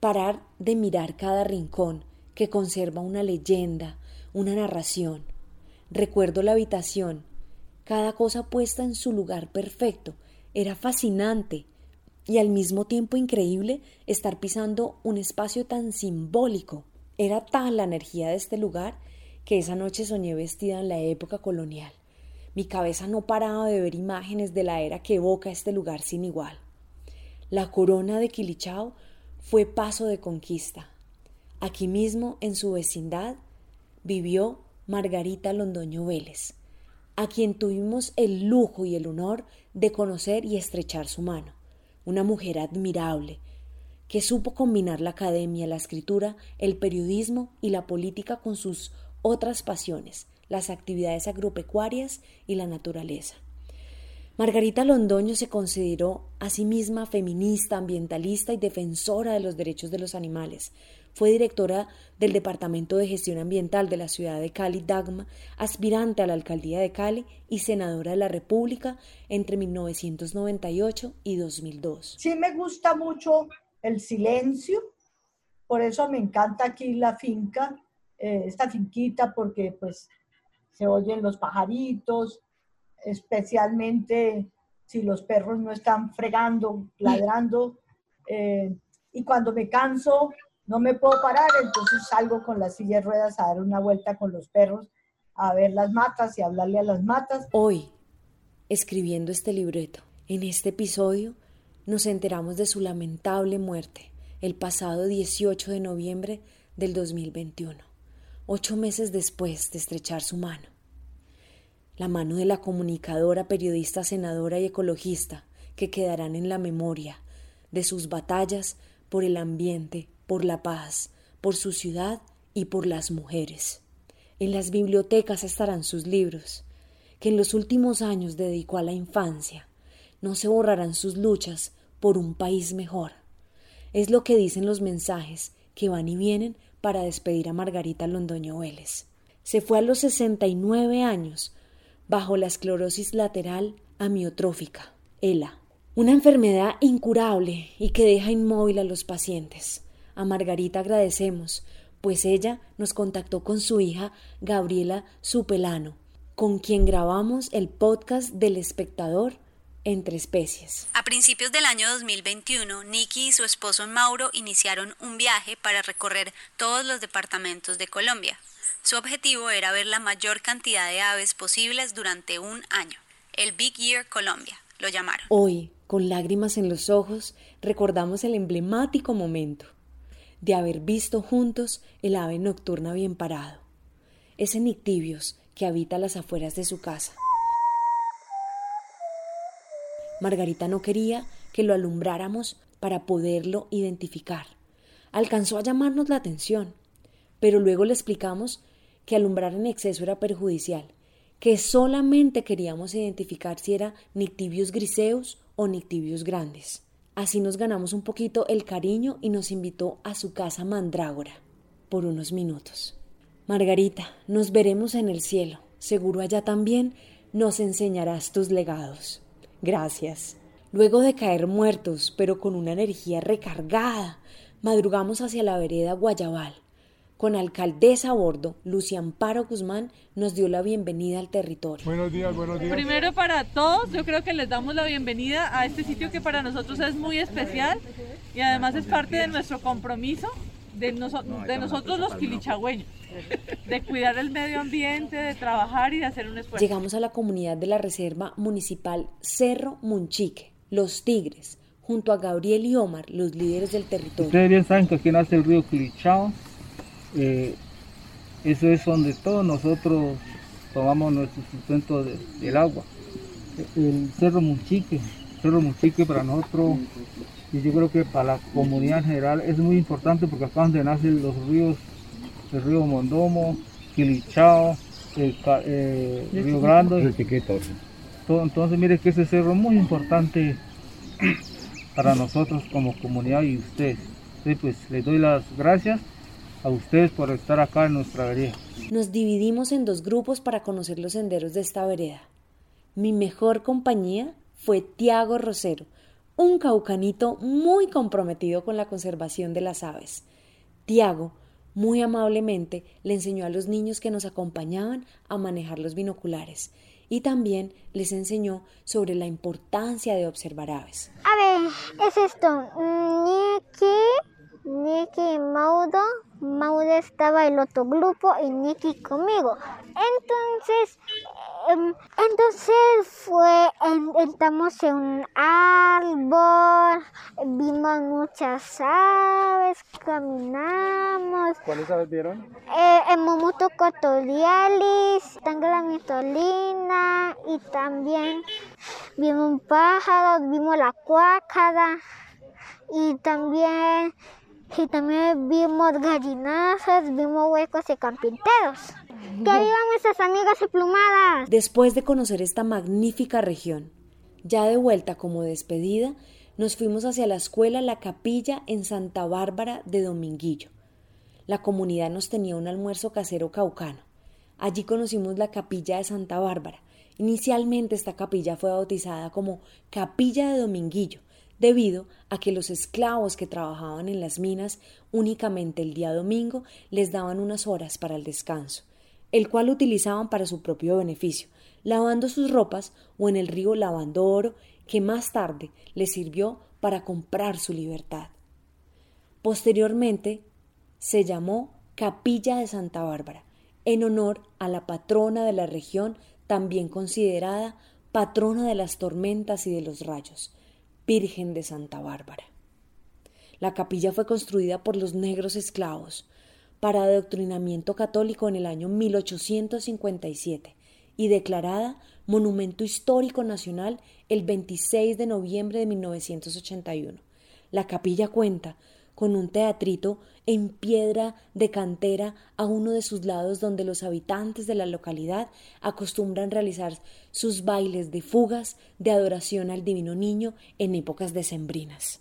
parar de mirar cada rincón que conserva una leyenda, una narración. Recuerdo la habitación, cada cosa puesta en su lugar perfecto. Era fascinante y al mismo tiempo increíble estar pisando un espacio tan simbólico. Era tal la energía de este lugar que esa noche soñé vestida en la época colonial. Mi cabeza no paraba de ver imágenes de la era que evoca este lugar sin igual. La corona de Quilichao fue paso de conquista. Aquí mismo, en su vecindad, vivió Margarita Londoño Vélez, a quien tuvimos el lujo y el honor de conocer y estrechar su mano. Una mujer admirable, que supo combinar la academia, la escritura, el periodismo y la política con sus otras pasiones, las actividades agropecuarias y la naturaleza. Margarita Londoño se consideró a sí misma feminista, ambientalista y defensora de los derechos de los animales. Fue directora del Departamento de Gestión Ambiental de la ciudad de Cali, Dagma, aspirante a la alcaldía de Cali y senadora de la República entre 1998 y 2002. Sí me gusta mucho el silencio, por eso me encanta aquí la finca, eh, esta finquita, porque pues se oyen los pajaritos, especialmente si los perros no están fregando, ladrando. Eh, y cuando me canso, no me puedo parar, entonces salgo con las silla de ruedas a dar una vuelta con los perros, a ver las matas y hablarle a las matas. Hoy, escribiendo este libreto, en este episodio, nos enteramos de su lamentable muerte el pasado 18 de noviembre del 2021, ocho meses después de estrechar su mano. la mano de la comunicadora, periodista, senadora y ecologista, que quedarán en la memoria de sus batallas por el ambiente, por la paz, por su ciudad y por las mujeres. En las bibliotecas estarán sus libros, que en los últimos años dedicó a la infancia. No se borrarán sus luchas por un país mejor. Es lo que dicen los mensajes que van y vienen para despedir a Margarita Londoño Vélez. Se fue a los 69 años bajo la esclerosis lateral amiotrófica, ELA, una enfermedad incurable y que deja inmóvil a los pacientes. A Margarita agradecemos, pues ella nos contactó con su hija Gabriela Supelano, con quien grabamos el podcast del espectador entre especies. A principios del año 2021, Nikki y su esposo Mauro iniciaron un viaje para recorrer todos los departamentos de Colombia. Su objetivo era ver la mayor cantidad de aves posibles durante un año. El Big Year Colombia, lo llamaron. Hoy, con lágrimas en los ojos, recordamos el emblemático momento de haber visto juntos el ave nocturna bien parado. Ese Nictibios que habita las afueras de su casa. Margarita no quería que lo alumbráramos para poderlo identificar. Alcanzó a llamarnos la atención, pero luego le explicamos que alumbrar en exceso era perjudicial, que solamente queríamos identificar si era Nictibius griseus o Nictibius grandes. Así nos ganamos un poquito el cariño y nos invitó a su casa mandrágora por unos minutos. Margarita, nos veremos en el cielo. Seguro allá también nos enseñarás tus legados. Gracias. Luego de caer muertos, pero con una energía recargada, madrugamos hacia la vereda Guayabal. Con alcaldesa a bordo, Lucia Amparo Guzmán nos dio la bienvenida al territorio. Buenos días, buenos días. Primero para todos, yo creo que les damos la bienvenida a este sitio que para nosotros es muy especial y además es parte de nuestro compromiso de, de nosotros los quilichagüeños, de cuidar el medio ambiente, de trabajar y de hacer un esfuerzo. Llegamos a la comunidad de la Reserva Municipal Cerro Munchique, Los Tigres, junto a Gabriel y Omar, los líderes del territorio. Ustedes bien saben que aquí nace el río Quilichao, eh, eso es donde todos nosotros tomamos nuestro sustento del agua. El Cerro Munchique, Cerro Munchique para nosotros y yo creo que para la comunidad en general es muy importante porque acá donde nacen los ríos, el río Mondomo, Quilichao, el, eh, Río Grande. Todo, entonces mire que ese cerro es muy importante para nosotros como comunidad y ustedes. Entonces, pues les doy las gracias a ustedes por estar acá en nuestra vereda. Nos dividimos en dos grupos para conocer los senderos de esta vereda. Mi mejor compañía fue Tiago Rosero, un caucanito muy comprometido con la conservación de las aves. Tiago, muy amablemente, le enseñó a los niños que nos acompañaban a manejar los binoculares y también les enseñó sobre la importancia de observar aves. A ver, es esto. Niki, Niki Mauro Mauro estaba el otro grupo y Nicky conmigo. Entonces, em, entonces fue, entramos en un árbol, vimos muchas aves, caminamos. ¿Cuáles aves vieron? Eh, el momuto cotorialis, tangla mitolina y también vimos un pájaro, vimos la cuácara y también y también vimos gallinazos, vimos huecos y carpinteros. ¡Que vivan nuestras amigas emplumadas! Después de conocer esta magnífica región, ya de vuelta como despedida, nos fuimos hacia la escuela La Capilla en Santa Bárbara de Dominguillo. La comunidad nos tenía un almuerzo casero caucano. Allí conocimos la Capilla de Santa Bárbara. Inicialmente esta capilla fue bautizada como Capilla de Dominguillo, debido a que los esclavos que trabajaban en las minas únicamente el día domingo les daban unas horas para el descanso, el cual utilizaban para su propio beneficio, lavando sus ropas o en el río lavando oro que más tarde les sirvió para comprar su libertad. Posteriormente se llamó Capilla de Santa Bárbara, en honor a la patrona de la región, también considerada patrona de las tormentas y de los rayos, Virgen de Santa Bárbara. La capilla fue construida por los negros esclavos para adoctrinamiento católico en el año 1857 y declarada Monumento Histórico Nacional el 26 de noviembre de 1981. La capilla cuenta con un teatrito en piedra de cantera a uno de sus lados donde los habitantes de la localidad acostumbran realizar sus bailes de fugas de adoración al Divino Niño en épocas decembrinas.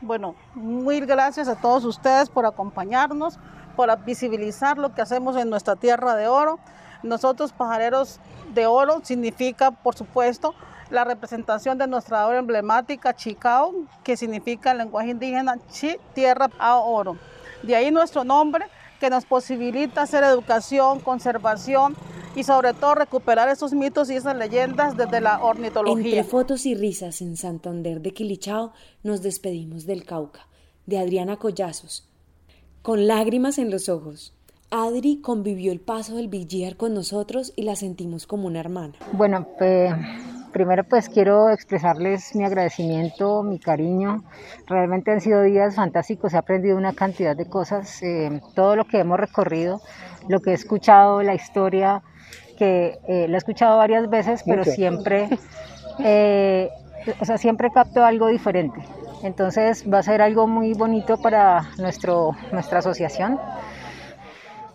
Bueno, muy gracias a todos ustedes por acompañarnos, por visibilizar lo que hacemos en nuestra tierra de oro. Nosotros, pajareros de oro, significa, por supuesto, la representación de nuestra obra emblemática Chicao, que significa en lenguaje indígena Chi, tierra a oro. De ahí nuestro nombre, que nos posibilita hacer educación, conservación y sobre todo recuperar esos mitos y esas leyendas desde la ornitología. Entre fotos y risas en Santander de Quilichao nos despedimos del Cauca, de Adriana Collazos, con lágrimas en los ojos. Adri convivió el paso del Villar con nosotros y la sentimos como una hermana. Bueno, pues Primero pues quiero expresarles mi agradecimiento, mi cariño. Realmente han sido días fantásticos, he aprendido una cantidad de cosas, eh, todo lo que hemos recorrido, lo que he escuchado, la historia, que eh, la he escuchado varias veces, pero siempre, eh, o sea, siempre capto algo diferente. Entonces va a ser algo muy bonito para nuestro, nuestra asociación.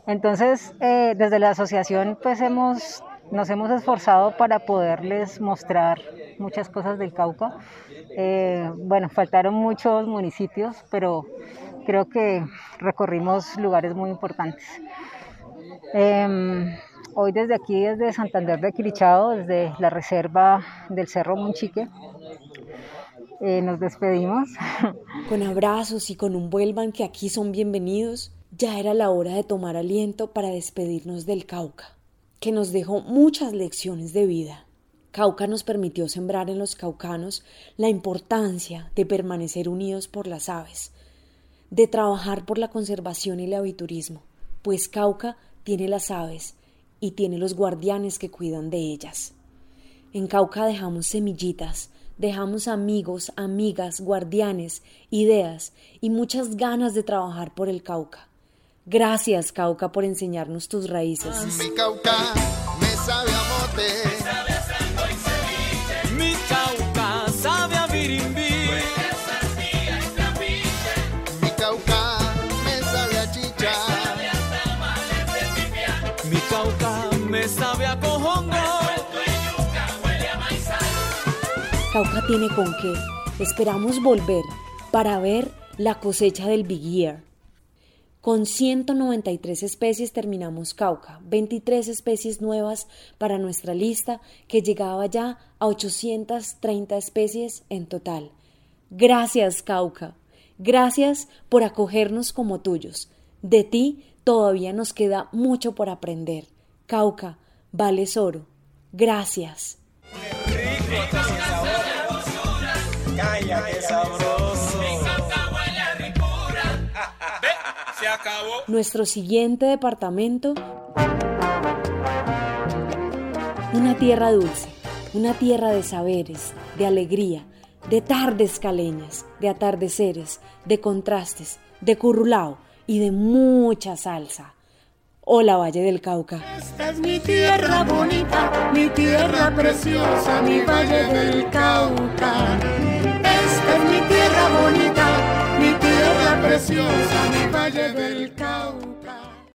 Entonces, desde la asociación pues hemos nos hemos esforzado para poderles mostrar muchas cosas del Cauca. Eh, bueno, faltaron muchos municipios, pero creo que recorrimos lugares muy importantes. Em, hoy desde aquí, desde Santander de Quilichao, desde la reserva del Cerro Monchique, eh, nos despedimos. Con abrazos y con un vuelvan que aquí son bienvenidos, ya era la hora de tomar aliento para despedirnos del Cauca que nos dejó muchas lecciones de vida. Cauca nos permitió sembrar en los caucanos la importancia de permanecer unidos por las aves, de trabajar por la conservación y el aviturismo, pues Cauca tiene las aves y tiene los guardianes que cuidan de ellas. En Cauca dejamos semillitas, dejamos amigos, amigas, guardianes, ideas y muchas ganas de trabajar por el Cauca. Gracias, Cauca, por enseñarnos tus raíces. Mi Cauca me sabe a mote. Me sabe a santo y ceviche. Mi Cauca sabe a birimbí. Mi Cauca me sabe a chicha. Me sabe a tamales de. Mi Cauca me sabe a cojongo. huele a maizal. Cauca tiene con qué. Esperamos volver para ver la cosecha del Big Year con 193 especies terminamos Cauca, 23 especies nuevas para nuestra lista que llegaba ya a 830 especies en total. Gracias Cauca, gracias por acogernos como tuyos. De ti todavía nos queda mucho por aprender. Cauca, vales oro. Gracias. Acabó. Nuestro siguiente departamento. Una tierra dulce, una tierra de saberes, de alegría, de tardes caleñas, de atardeceres, de contrastes, de curulao y de mucha salsa. Hola Valle del Cauca. Esta es mi tierra bonita, mi tierra preciosa, mi Valle del Cauca. Esta es mi tierra bonita preciosa mi valle del